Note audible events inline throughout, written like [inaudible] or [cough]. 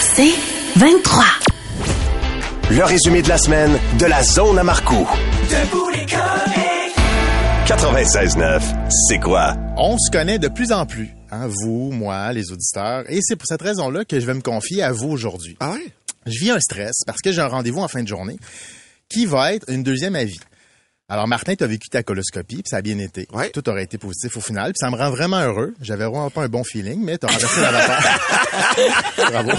C'est 23. Le résumé de la semaine de la zone à Marcoux. Debout les comiques. 96.9, c'est quoi? On se connaît de plus en plus, hein, vous, moi, les auditeurs, et c'est pour cette raison-là que je vais me confier à vous aujourd'hui. Ah ouais? Je vis un stress parce que j'ai un rendez-vous en fin de journée qui va être une deuxième avis. Alors, Martin, tu as vécu ta coloscopie, puis ça a bien été. Ouais. Tout aurait été positif au final, puis ça me rend vraiment heureux. J'avais vraiment pas un bon feeling, mais tu as renversé la vapeur. [laughs] Bravo.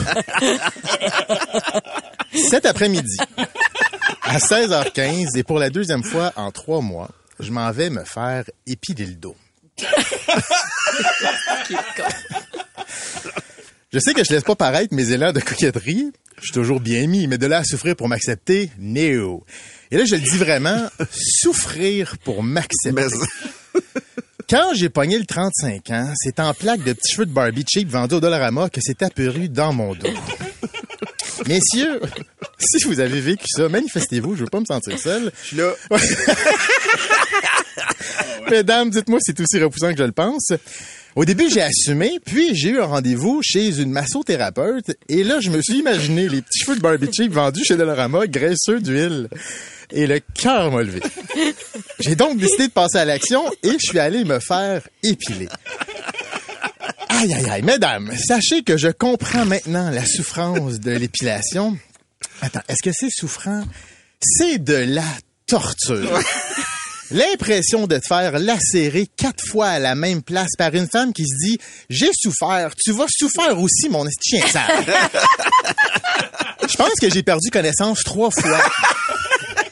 Cet après-midi, à 16h15, et pour la deuxième fois en trois mois, je m'en vais me faire épiler le dos. Je sais que je laisse pas paraître mes élans de coquetterie. Je suis toujours bien mis, mais de là à souffrir pour m'accepter, no. Et là, je le dis vraiment, souffrir pour m'accepter. Mais [laughs] Quand j'ai pogné le 35 ans, c'est en plaque de petits cheveux de Barbie cheap vendus au Dollarama que c'est apparu dans mon dos. [laughs] Messieurs, si vous avez vécu ça, manifestez-vous, je veux pas me sentir seul. je suis là. [laughs] Mesdames, dites-moi si c'est aussi repoussant que je le pense. Au début, j'ai assumé, puis j'ai eu un rendez-vous chez une massothérapeute, et là, je me suis imaginé les petits cheveux de Barbie cheap vendus chez Dollarama, graisseux d'huile. Et le cœur m'a levé. [laughs] J'ai donc décidé de passer à l'action et je suis allé me faire épiler. Aïe, aïe, aïe. Mesdames, sachez que je comprends maintenant la souffrance de l'épilation. Attends, est-ce que c'est souffrant? C'est de la torture. [laughs] L'impression de te faire lacérer quatre fois à la même place par une femme qui se dit J'ai souffert, tu vas souffrir aussi, mon chien sale. [laughs] Je pense que j'ai perdu connaissance trois fois.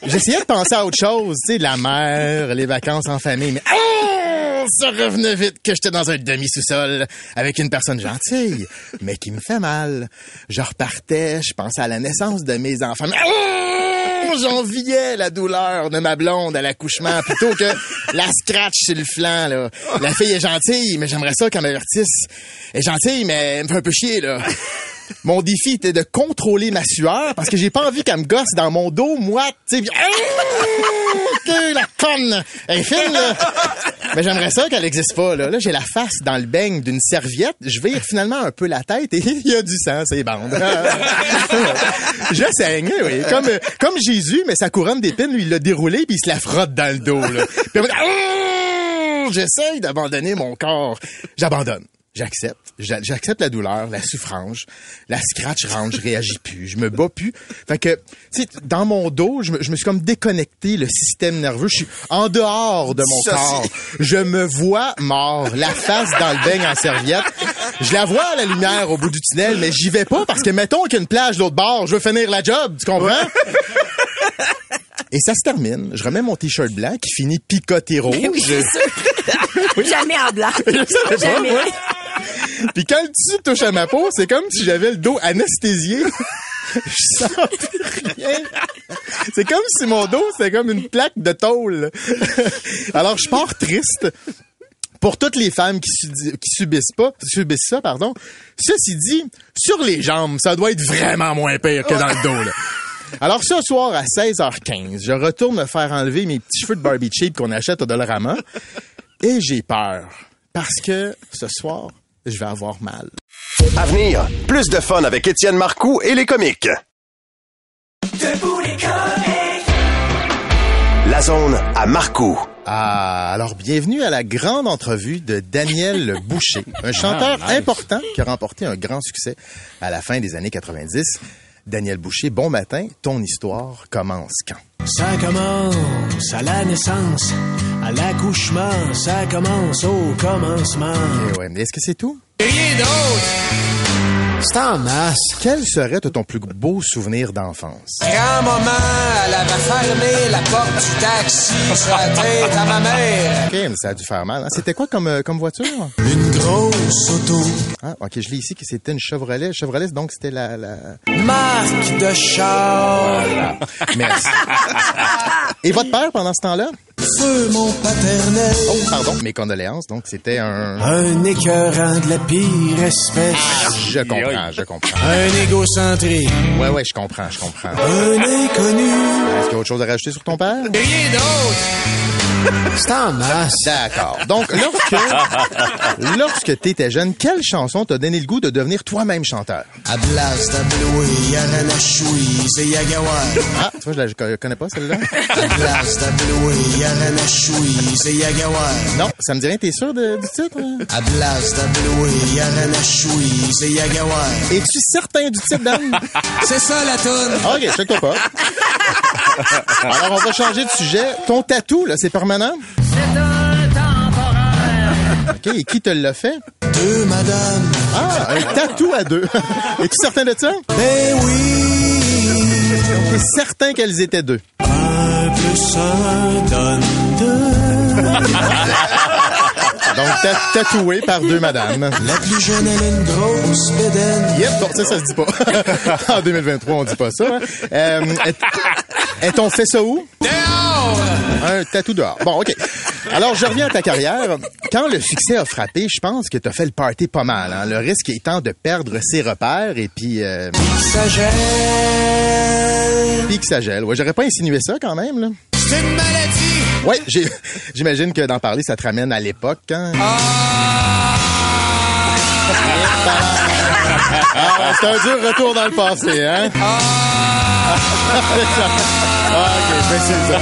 J'essayais de penser à autre chose, tu sais, la mer, les vacances en famille, mais oh, ça revenait vite que j'étais dans un demi-sous-sol avec une personne gentille, mais qui me fait mal. Je repartais, je pensais à la naissance de mes enfants. mais oh, J'enviais la douleur de ma blonde à l'accouchement plutôt que la scratch sur le flanc. Là. La fille est gentille, mais j'aimerais ça qu'elle m'avertisse. Elle est gentille, mais elle me fait un peu chier. là. Mon défi était de contrôler ma sueur parce que j'ai pas envie qu'elle me gosse dans mon dos, moi, tu sais. Ah, la conne! Elle fine, là. Mais j'aimerais ça qu'elle existe pas, là. Là, j'ai la face dans le beigne d'une serviette. Je vire finalement un peu la tête et [laughs] il y a du sang, c'est bande. [laughs] Je saigne, oui. Comme, comme Jésus, mais sa couronne d'épines, lui, il l'a déroulé puis il se la frotte dans le dos, là. Ah, j'essaye d'abandonner mon corps. J'abandonne. J'accepte. J'a- J'accepte la douleur, la souffrance. La scratch range, je réagis plus. Je me bats plus. Fait que, tu sais, dans mon dos, je me, je me suis comme déconnecté le système nerveux. Je suis en dehors de mon corps. Je me vois mort, la face dans le beigne en serviette. Je la vois à la lumière au bout du tunnel, mais j'y vais pas parce que, mettons qu'il y a une plage de l'autre bord, je veux finir la job, tu comprends? [laughs] Et ça se termine. Je remets mon t-shirt blanc qui finit picoté rouge. [laughs] Oui, c'est sûr. Jamais en blanc. Pas, [laughs] Jamais. Puis quand le tissu touche à ma peau, c'est comme si j'avais le dos anesthésié. [laughs] Je sens plus rien. C'est comme si mon dos, c'était comme une plaque de tôle. [laughs] Alors, je pars triste. Pour toutes les femmes qui, su- qui subissent pas, subissent ça, pardon. Ceci dit, sur les jambes, ça doit être vraiment moins pire que dans le dos. Alors, ce soir, à 16h15, je retourne me faire enlever mes petits cheveux de Barbie cheap qu'on achète au Dollarama. Et j'ai peur. Parce que ce soir, je vais avoir mal. À venir, plus de fun avec Étienne Marcoux et les comiques. Debout les comiques. La zone à Marcoux. Ah, alors bienvenue à la grande entrevue de Daniel [laughs] Boucher, un chanteur important qui a remporté un grand succès à la fin des années 90. Daniel Boucher, bon matin, ton histoire commence quand? Ça commence à la naissance, à l'accouchement, ça commence au commencement. Eh ouais, mais est-ce que c'est tout? Rien d'autre! C'est en masse. Quel serait ton plus beau souvenir d'enfance? Grand-maman, elle avait fermé la porte du taxi sur la tête à ma mère. Ok, mais ça a dû faire mal. hein. C'était quoi comme, euh, comme voiture? Une grosse auto, Ah, ok, je lis ici que c'était une Chevrolet. Chevrolet, donc c'était la... la... marque de char. Merci. [laughs] Et votre père, pendant ce temps-là? Feu mon paternel. Oh, pardon, mes condoléances. Donc, c'était un... Un écœurant de la pire espèce. Je comprends, je comprends. Un égocentrique. Ouais, ouais, je comprends, je comprends. Un inconnu. Est-ce qu'il y a autre chose à rajouter sur ton père? Rien d'autre. C'est en masse. D'accord. Donc, lorsque, [laughs] lorsque t'étais jeune, quelle chanson t'a donné le goût de devenir toi-même chanteur? À Blas, Tabloué, Yaranachoui, c'est Yagawar. Ah, tu vois, je la connais pas celle-là. À Blas, Tabloué, Yaranachoui, c'est Yagawar. Non, ça me dit rien, t'es sûr de- du titre? À Blas, Tabloué, Yaranachoui, c'est Yagawar. Es-tu certain du titre, Dan? [laughs] C'est ça la toune. OK, je pas. [laughs] [laughs] Alors, on va changer de sujet. Ton tatou, là, c'est permanent? OK, et qui te l'a fait? Deux madame. Ah, un tatou à deux. [laughs] Es-tu certain de ça? Ben oui. T'es certain qu'elles étaient deux. Un plus un donne deux. [laughs] Donc, ta- tatoué par deux madames. La plus jeune, elle a une grosse bédaine. Yep, bon, ça, ça se dit pas. en 2023, on dit pas ça. hein. Euh, est- est on fait ça où? Un tatou dehors. Bon, OK. Alors, je reviens à ta carrière. Quand le succès a frappé, je pense que t'as fait le party pas mal. hein. Le risque étant de perdre ses repères et puis... Euh, Ça gèle. puis que ça gèle. Ouais, j'aurais pas insinué ça quand même, là. C'est une maladie. Ouais, j'imagine que d'en parler, ça te ramène à l'époque, hein? Ah, c'est un dur retour dans le passé, hein? Ah, ok, je m'excuse.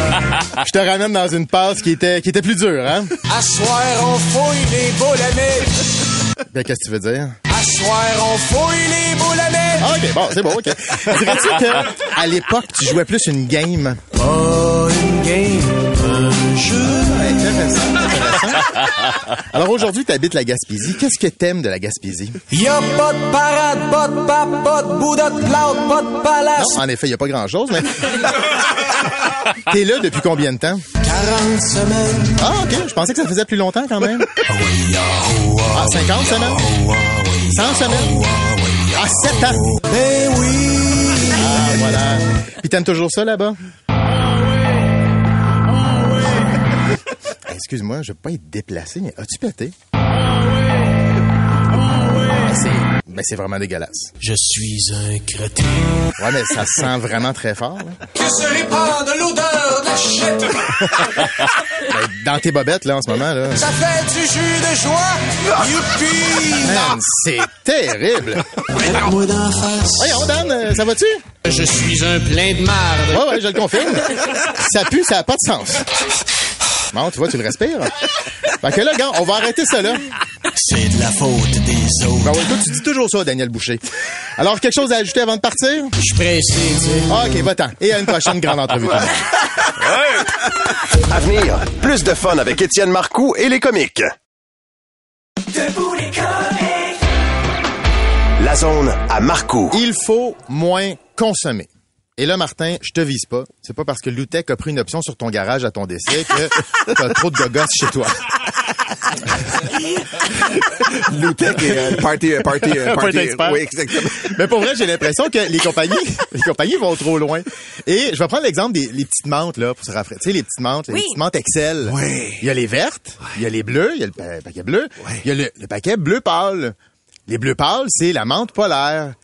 Je te ramène dans une passe qui était, qui était plus dure, hein? À soir, on fouille les boules à. Ben, qu'est-ce que tu veux dire? À soir, on fouille les boules à. Ah, ok, bon, c'est bon, ok. Dirais-tu que, à l'époque, tu jouais plus une game? Pas une game, un jeu. Intéressant, [laughs] intéressant. Alors aujourd'hui, tu habites la Gaspésie. Qu'est-ce que t'aimes de la Gaspésie? Y a pas de parade, pas de pape, pas de bouddha de plâtre, pas de palace. Non, en effet, il n'y a pas grand-chose, mais... [laughs] T'es là depuis combien de temps? 40 semaines. Ah, OK. Je pensais que ça faisait plus longtemps quand même. Ah, 50 semaines? 100 semaines? Ah, 7 ans? Ben oui. Ah, voilà. Puis t'aimes toujours ça là-bas? Excuse-moi, je veux pas être déplacé, mais as-tu pété? C'est- Ben, c'est vraiment dégueulasse. Je suis un crétin. Ouais, mais ça sent vraiment très fort. là. Que se répand de l'odeur de la shit. [laughs] Ben, dans tes bobettes, là, en ce moment, là. Ça fait du jus de joie. Youpi. Man, c'est terrible. Mets-moi d'en face. Voyons, Dan, euh, ça va-tu? Je suis un plein de marde. Ouais, ouais, je le confirme. Ça pue, ça a pas de sens. Bon, tu vois, tu le respires. Fait que là, gars, on va arrêter ça là. C'est de la faute des autres. Ben ouais, toi, tu dis toujours ça, Daniel Boucher. Alors, quelque chose à ajouter avant de partir? Je suis pressé, tu sais. Ah, OK, va-t'en. Et à une prochaine grande entrevue. À venir, plus de fun avec Étienne Marcoux et les comiques. Debout les comiques. La zone à Marcoux. Il faut moins consommer. Et là, Martin, je te vise pas. C'est pas parce que Loutec a pris une option sur ton garage à ton décès que t'as trop de gogosses chez toi. [laughs] Loutec et euh, party, euh, party, euh, Party party, expert. oui, exactement. Mais pour vrai, j'ai l'impression que les compagnies, [laughs] les compagnies vont trop loin. Et je vais prendre l'exemple des les petites menthes, là, pour se rafraîchir. Tu sais, les petites menthes, les petites menthes Excel. Oui. Il y a les vertes, il y a les bleus, il y a le pa- paquet bleu, il y a le, le paquet bleu pâle. Les bleus pâles, c'est la menthe polaire.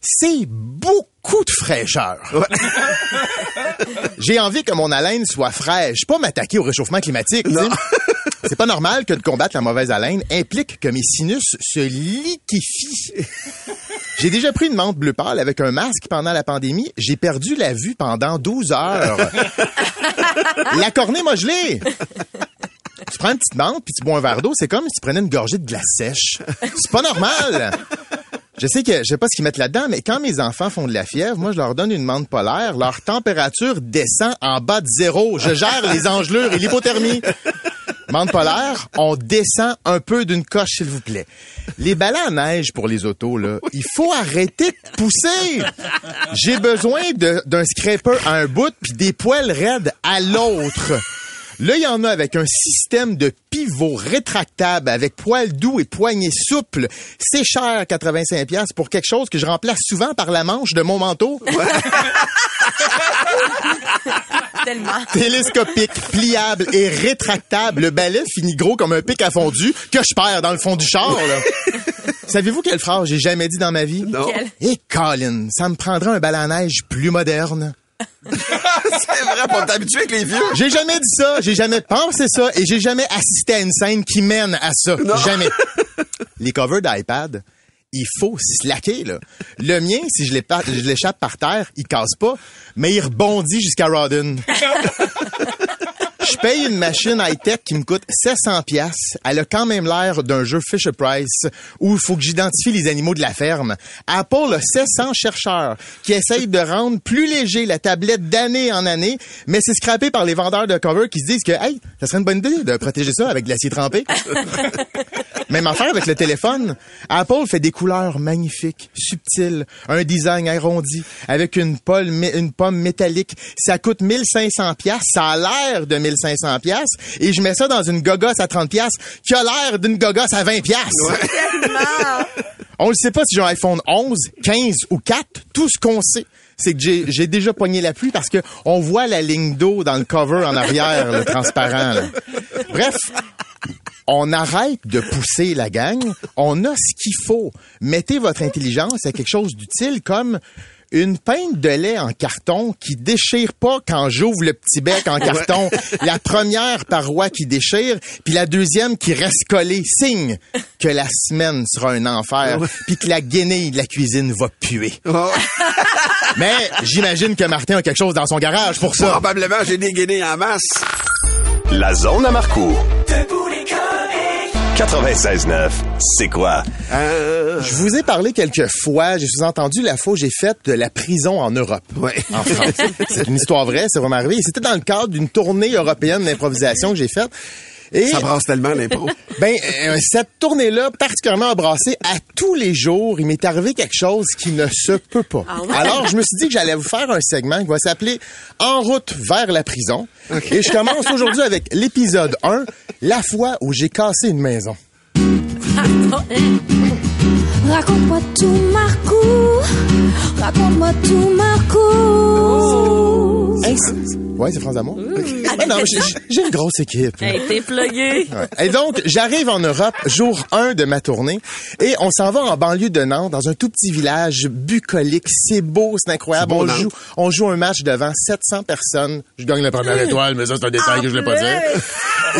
C'est beaucoup de fraîcheur. [laughs] J'ai envie que mon haleine soit fraîche, pas m'attaquer au réchauffement climatique. [laughs] C'est pas normal que de combattre la mauvaise haleine implique que mes sinus se liquéfient. [laughs] J'ai déjà pris une menthe bleu pâle avec un masque pendant la pandémie. J'ai perdu la vue pendant 12 heures. la cornée m'a gelé. Tu prends une petite menthe puis tu bois un verre d'eau, c'est comme si tu prenais une gorgée de glace sèche. C'est pas normal. Je sais que je sais pas ce qu'ils mettent là-dedans, mais quand mes enfants font de la fièvre, moi je leur donne une menthe polaire, leur température descend en bas de zéro. Je gère les engelures et l'hypothermie. Menthe polaire, on descend un peu d'une coche, s'il vous plaît. Les balais à neige pour les autos, là, il faut arrêter de pousser. J'ai besoin d'un scraper à un bout puis des poils raides à l'autre. Là, il y en a avec un système de pivot rétractable avec poils doux et poignées souples. C'est cher, 85 pièces pour quelque chose que je remplace souvent par la manche de mon manteau. [laughs] Tellement. Télescopique, pliable et rétractable. Le balai finit gros comme un pic à fondu que je perds dans le fond du char. là. [laughs] Savez-vous quelle phrase j'ai jamais dit dans ma vie? Non. Et Colin, ça me prendra un balai à neige plus moderne. [laughs] C'est vrai, pour t'habituer avec les vieux. J'ai jamais dit ça, j'ai jamais pensé ça et j'ai jamais assisté à une scène qui mène à ça. Jamais. [laughs] Les covers d'iPad, il faut slacker, là. Le mien, si je l'échappe par terre, il casse pas, mais il rebondit jusqu'à Rodden. [laughs] Je paye une machine high-tech qui me coûte 700 pièces. Elle a quand même l'air d'un jeu Fisher Price où il faut que j'identifie les animaux de la ferme. Apple a 700 chercheurs qui essayent de rendre plus léger la tablette d'année en année, mais c'est scrappé par les vendeurs de cover qui se disent que, hey, ça serait une bonne idée de protéger ça avec de l'acier trempé. [laughs] Même affaire avec le téléphone. Apple fait des couleurs magnifiques, subtiles, un design arrondi, avec une pomme, une pomme métallique. Ça coûte 1500 pièces, ça a l'air de 1500 pièces, et je mets ça dans une gogosse à 30 pièces qui a l'air d'une gogosse à 20 pièces. [laughs] On ne sait pas si j'ai un iPhone 11, 15 ou 4. Tout ce qu'on sait, c'est que j'ai, j'ai déjà pogné la pluie parce que on voit la ligne d'eau dans le cover en arrière, le transparent. là. Bref, on arrête de pousser la gang. On a ce qu'il faut. Mettez votre intelligence à quelque chose d'utile comme une pinte de lait en carton qui déchire pas quand j'ouvre le petit bec en [laughs] carton. La première paroi qui déchire, puis la deuxième qui reste collée. Signe que la semaine sera un enfer, puis que la guenille de la cuisine va puer. Oh, [laughs] Mais j'imagine que Martin a quelque chose dans son garage pour ça. probablement, j'ai dégainé en masse. La zone à Marcourt. Debout les comiques. 96.9. C'est quoi? Euh, Je vous ai parlé quelques fois, j'ai sous-entendu la où j'ai fait de la prison en Europe. ouais. En France. c'est une histoire vraie, c'est vraiment arrivé. C'était dans le cadre d'une tournée européenne d'improvisation que j'ai faite. Et Ça brasse tellement l'impro. [laughs] ben euh, cette tournée-là, particulièrement embrassée à tous les jours, il m'est arrivé quelque chose qui ne se peut pas. Alors je me suis dit que j'allais vous faire un segment qui va s'appeler En route vers la prison. Et je commence aujourd'hui avec l'épisode 1, la fois où j'ai cassé une maison. Raconte-moi tout, Marco. Raconte-moi tout, Marco. Hey, ouais, c'est France d'amour. [laughs] Ah non, j'ai- une grosse équipe. Hey, t'es plugué. Ouais. Et donc, j'arrive en Europe, jour 1 de ma tournée, et on s'en va en banlieue de Nantes, dans un tout petit village bucolique. C'est beau, c'est incroyable. Beau, on, joue, on joue un match devant 700 personnes. Je gagne la première étoile, mais ça, c'est un détail que je voulais pas dire.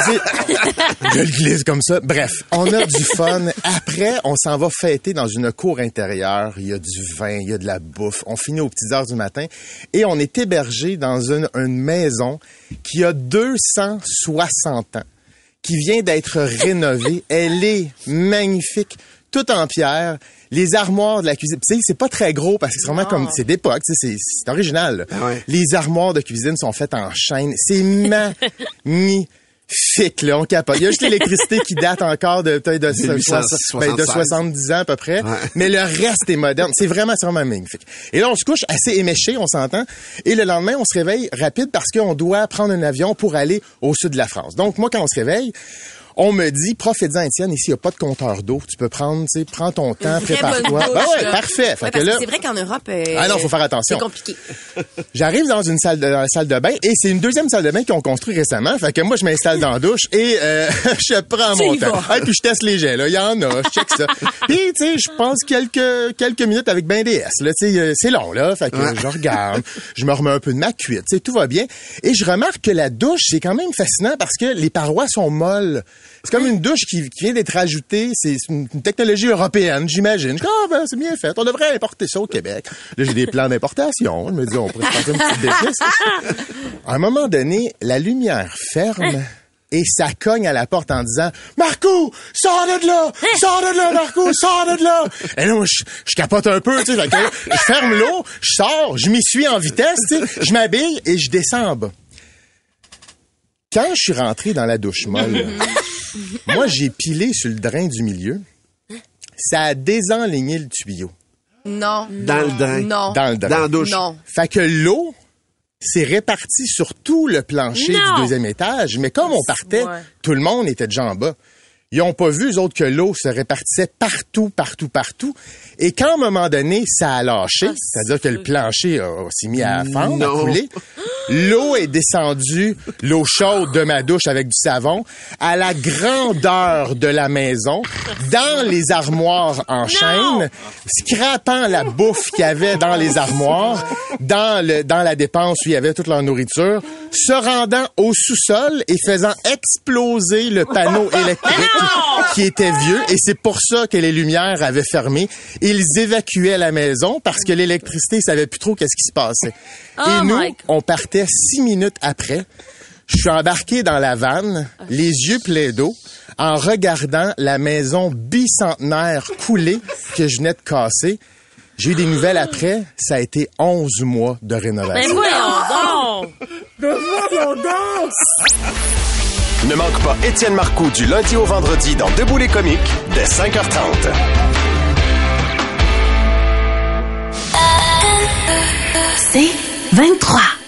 C'est- [laughs] je le glisse comme ça. Bref, on a du fun. Après, on s'en va fêter dans une cour intérieure. Il y a du vin, il y a de la bouffe. On finit aux petites heures du matin et on est hébergé dans une, une maison qui a 260 ans, qui vient d'être rénovée. Elle est magnifique, toute en pierre. Les armoires de la cuisine, tu sais, c'est pas très gros parce que c'est vraiment comme, c'est d'époque, c'est original. Ah ouais. Les armoires de cuisine sont faites en chaîne. C'est [laughs] magnifique, là. On capote. Il y a juste l'électricité qui date encore de, peut-être de, 1876. ben, de 70 ans à peu près. Ouais. Mais le reste est moderne. C'est vraiment, vraiment magnifique. Et là, on se couche assez éméché, on s'entend. Et le lendemain, on se réveille rapide parce qu'on doit prendre un avion pour aller au sud de la France. Donc, moi, quand on se réveille, on me dit, profite-en, Étienne, ici, il n'y a pas de compteur d'eau. Tu peux prendre, tu sais, prends ton temps, prépare-toi. Ben ouais, parfait. Fait Ouais, parce là, c'est vrai qu'en Europe, euh, Ah non, faut faire attention. C'est compliqué. [laughs] J'arrive dans une salle de, dans la salle de bain et c'est une deuxième salle de bain qu'ils ont construit récemment. Fait que moi, je m'installe dans la douche et euh, [laughs] je prends Tu mon temps. Ah, puis je teste les jets. Là, il y en a, je check ça. [laughs] Puis tu sais, je pense quelques quelques minutes avec ben DS. Là, tu sais, euh, c'est long là. Fait que je regarde, je me remets un peu de ma cuite. Tu sais, tout va bien. Et je remarque que la douche, c'est quand même fascinant parce que les parois sont molles. C'est comme une douche qui, vient d'être ajoutée. C'est une technologie européenne, j'imagine. Ah, ben, c'est bien fait. On devrait importer ça au Québec. Là, j'ai des plans d'importation. Je me dis, on pourrait se passer une petite. À un moment donné, la lumière ferme. Et ça cogne à la porte en disant Marco, sors de là! Sors de là, Marco, sors de là! Et là, je, je capote un peu, tu sais. Je ferme l'eau, je sors, je m'y suis en vitesse, tu sais. Je m'habille et je descends en bas. Quand je suis rentré dans la douche molle, [laughs] moi, j'ai pilé sur le drain du milieu. Ça a désenligné le tuyau Non. Dans le drain. Non. dans le drain. Dans la douche. Non. Fait que l'eau s'est répartie sur tout le plancher Non. du deuxième étage. Mais comme on partait, Ouais. tout le monde était déjà en bas. Ils ont pas vu, eux autres, que l'eau se répartissait partout, partout, partout. Et quand, à un moment donné, ça a lâché, Ah, c'est-à-dire que le plancher a- s'est mis à fendre, à couler, L'eau est descendue, l'eau chaude de ma douche avec du savon, à la grandeur de la maison, dans les armoires en chaîne, scrapant la bouffe qu'il y avait dans les armoires, dans le dans la dépense où il y avait toute leur nourriture, se rendant au sous-sol et faisant exploser le panneau électrique [laughs] qui était vieux et c'est pour ça que les lumières avaient fermé. Ils évacuaient la maison parce que l'électricité ils savaient plus trop qu'est-ce qui se passait. Oh et nous, God. on partait six minutes après. Je suis embarqué dans la vanne, les yeux pleins d'eau, en regardant la maison bicentenaire coulée que je venais de casser. J'ai eu des nouvelles après. Ça a été 11 mois de rénovation. voyons donc! Ne manque pas Étienne Marcoux du lundi au vendredi dans Debout les comiques dès 5h30. C'est 23.